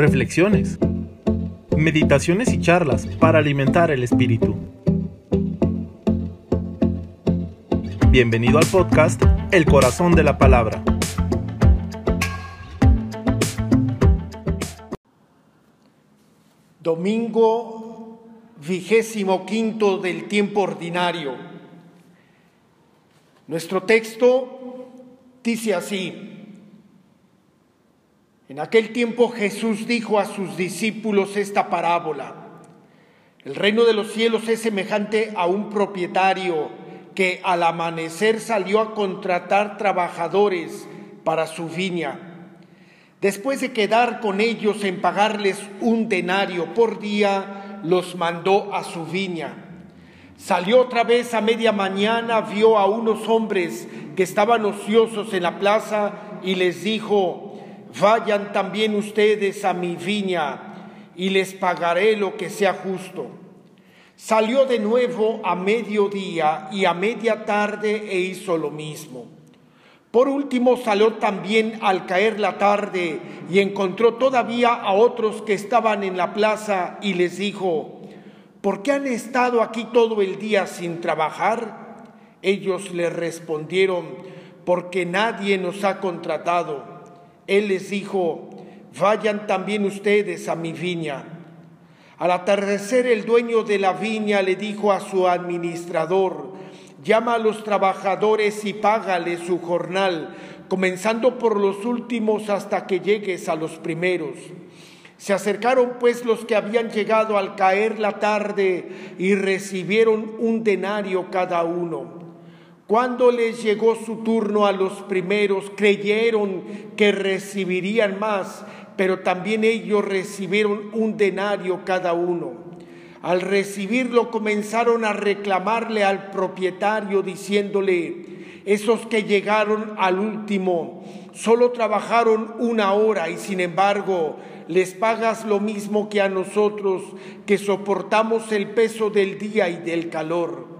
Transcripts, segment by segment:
reflexiones, meditaciones y charlas para alimentar el espíritu. Bienvenido al podcast El Corazón de la Palabra. Domingo vigésimo quinto del tiempo ordinario. Nuestro texto dice así. En aquel tiempo Jesús dijo a sus discípulos esta parábola. El reino de los cielos es semejante a un propietario que al amanecer salió a contratar trabajadores para su viña. Después de quedar con ellos en pagarles un denario por día, los mandó a su viña. Salió otra vez a media mañana, vio a unos hombres que estaban ociosos en la plaza y les dijo, vayan también ustedes a mi viña y les pagaré lo que sea justo. Salió de nuevo a mediodía y a media tarde e hizo lo mismo. Por último salió también al caer la tarde y encontró todavía a otros que estaban en la plaza y les dijo, ¿por qué han estado aquí todo el día sin trabajar? Ellos le respondieron, porque nadie nos ha contratado. Él les dijo, vayan también ustedes a mi viña. Al atardecer el dueño de la viña le dijo a su administrador, llama a los trabajadores y págale su jornal, comenzando por los últimos hasta que llegues a los primeros. Se acercaron pues los que habían llegado al caer la tarde y recibieron un denario cada uno. Cuando les llegó su turno a los primeros, creyeron que recibirían más, pero también ellos recibieron un denario cada uno. Al recibirlo comenzaron a reclamarle al propietario diciéndole, esos que llegaron al último solo trabajaron una hora y sin embargo les pagas lo mismo que a nosotros que soportamos el peso del día y del calor.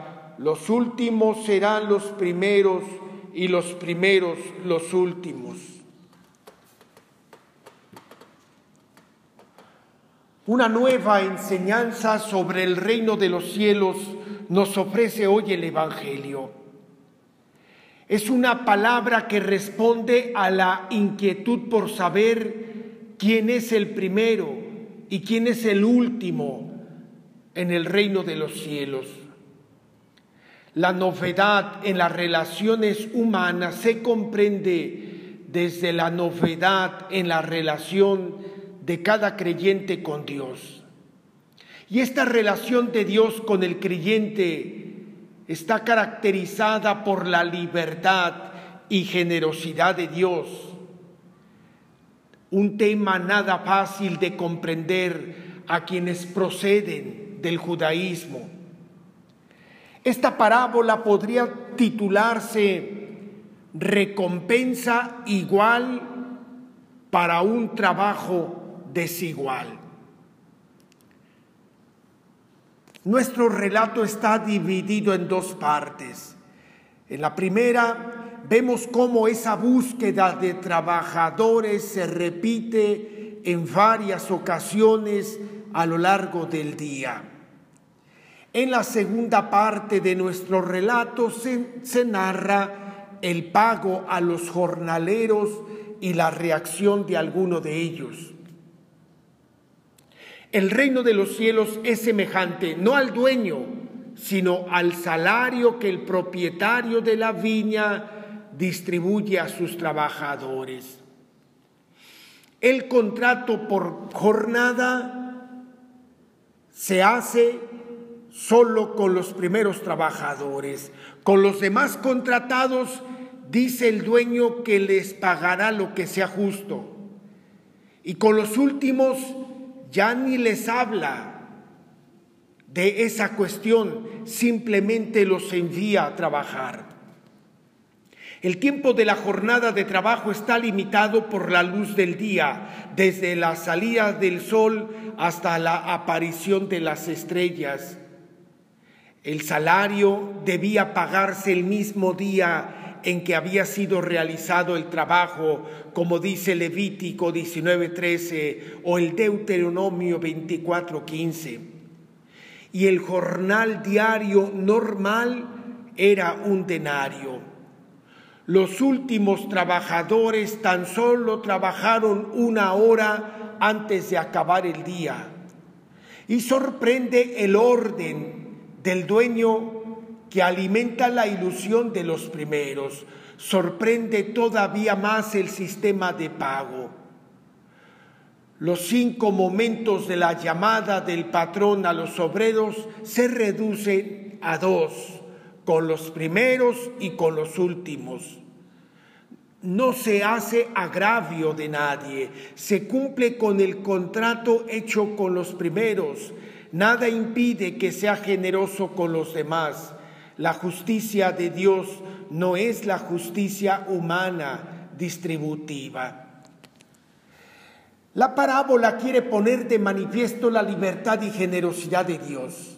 los últimos serán los primeros y los primeros los últimos. Una nueva enseñanza sobre el reino de los cielos nos ofrece hoy el Evangelio. Es una palabra que responde a la inquietud por saber quién es el primero y quién es el último en el reino de los cielos. La novedad en las relaciones humanas se comprende desde la novedad en la relación de cada creyente con Dios. Y esta relación de Dios con el creyente está caracterizada por la libertad y generosidad de Dios. Un tema nada fácil de comprender a quienes proceden del judaísmo esta parábola podría titularse Recompensa igual para un trabajo desigual. Nuestro relato está dividido en dos partes. En la primera vemos cómo esa búsqueda de trabajadores se repite en varias ocasiones a lo largo del día. En la segunda parte de nuestro relato se, narra el pago a los jornaleros y la reacción de alguno de ellos. El reino de los cielos es semejante no al dueño, sino al salario que el propietario de la viña distribuye a sus trabajadores. El contrato por jornada se hace solo con los primeros trabajadores. Con los demás contratados, dice el dueño que les pagará lo que sea justo. Y con los últimos ya ni les habla de esa cuestión, simplemente los envía a trabajar. El tiempo de la jornada de trabajo está limitado por la luz del día, desde la salida del sol hasta la aparición de las estrellas. El salario debía pagarse el mismo día en que había sido realizado el trabajo, como dice Levítico 19:13 o el Deuteronomio 24:15. Y el jornal diario normal era un denario. Los últimos trabajadores tan solo trabajaron una hora antes de acabar el día. Y sorprende el orden del dueño que alimenta la ilusión de los primeros. Sorprende todavía más el sistema de pago. Los cinco momentos de la llamada del patrón a los obreros se reducen a dos, con los primeros y con los últimos. No se hace agravio de nadie, se cumple con el contrato hecho con los primeros, Nada impide que sea generoso con los demás. La justicia de Dios no es la justicia humana distributiva. La parábola quiere poner de manifiesto la libertad y generosidad de Dios.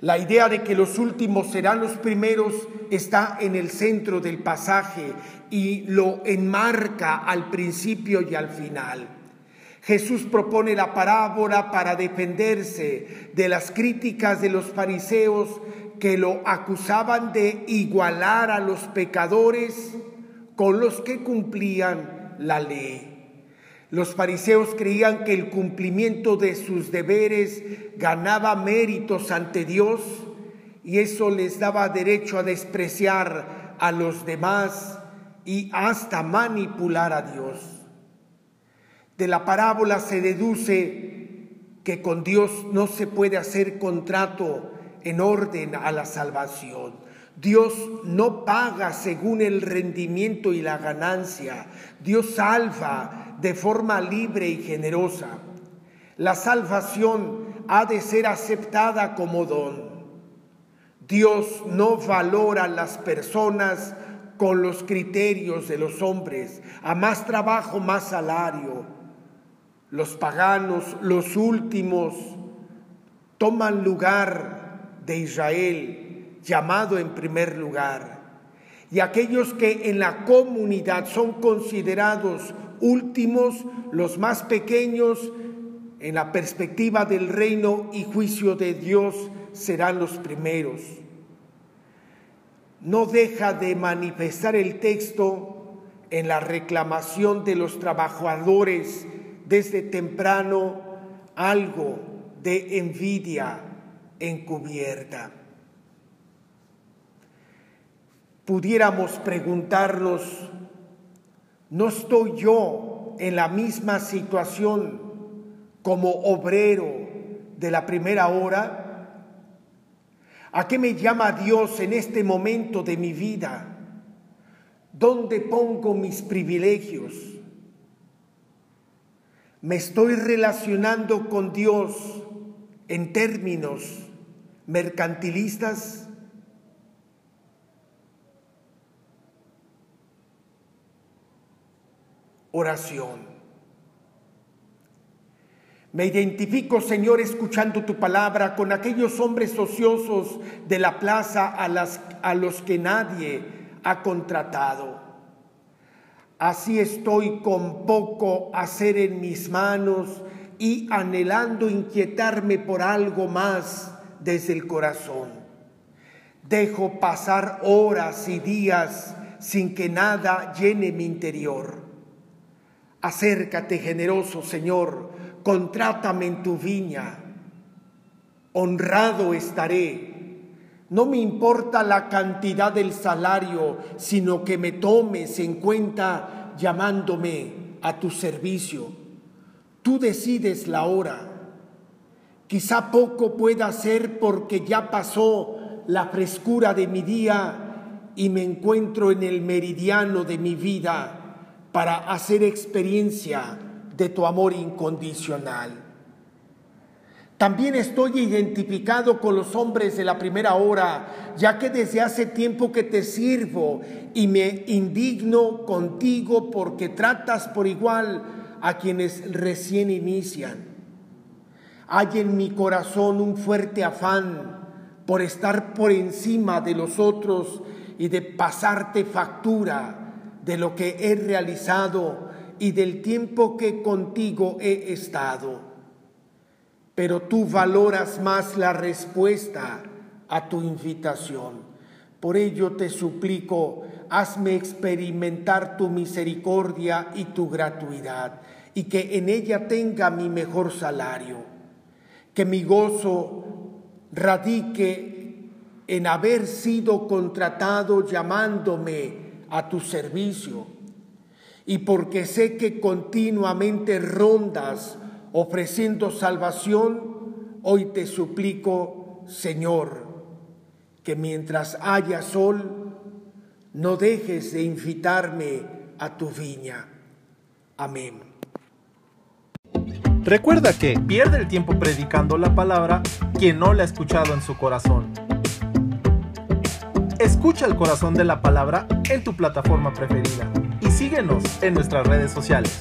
La idea de que los últimos serán los primeros está en el centro del pasaje y lo enmarca al principio y al final. Jesús propone la parábola para defenderse de las críticas de los fariseos que lo acusaban de igualar a los pecadores con los que cumplían la ley. Los fariseos creían que el cumplimiento de sus deberes ganaba méritos ante Dios y eso les daba derecho a despreciar a los demás y hasta manipular a Dios. De la parábola se deduce que con Dios no se puede hacer contrato en orden a la salvación. Dios no paga según el rendimiento y la ganancia. Dios salva de forma libre y generosa. La salvación ha de ser aceptada como don. Dios no valora a las personas con los criterios de los hombres. A más trabajo, más salario los paganos, los últimos, toman lugar de Israel, llamado en primer lugar. Y aquellos que en la comunidad son considerados últimos, los más pequeños, en la perspectiva del reino y juicio de Dios, serán los primeros. No deja de manifestar el texto en la reclamación de los trabajadores desde temprano algo de envidia encubierta. Pudiéramos preguntarnos, ¿no estoy yo en la misma situación como obrero de la primera hora? ¿A qué me llama Dios en este momento de mi vida? ¿Dónde pongo mis privilegios? Me estoy relacionando con Dios en términos mercantilistas? Oración. Me identifico, Señor, escuchando tu palabra con aquellos hombres ociosos de la plaza a, los que nadie ha contratado Así estoy con poco hacer en mis manos y anhelando inquietarme por algo más desde el corazón. Dejo pasar horas y días sin que nada llene mi interior. Acércate, generoso Señor, contrátame en tu viña. Honrado estaré no me importa la cantidad del salario, sino que me tomes en cuenta llamándome a tu servicio. Tú decides la hora. Quizá poco pueda hacer porque ya pasó la frescura de mi día y me encuentro en el meridiano de mi vida para hacer experiencia de tu amor incondicional. También estoy identificado con los hombres de la primera hora, ya que desde hace tiempo que te sirvo y me indigno contigo porque tratas por igual a quienes recién inician. Hay en mi corazón un fuerte afán por estar por encima de los otros y de pasarte factura de lo que he realizado y del tiempo que contigo he estado. Pero tú valoras más la respuesta a tu invitación. Por ello te suplico, hazme experimentar tu misericordia y tu gratuidad, y que en ella tenga mi mejor salario. Que mi gozo radique en haber sido contratado llamándome a tu servicio y porque sé que continuamente rondas ofreciendo salvación, hoy te suplico, Señor, que mientras haya sol, no dejes de invitarme a tu viña. Amén. Recuerda que pierde el tiempo predicando la palabra quien no la ha escuchado en su corazón. Escucha el corazón de la palabra en tu plataforma preferida y síguenos en nuestras redes sociales.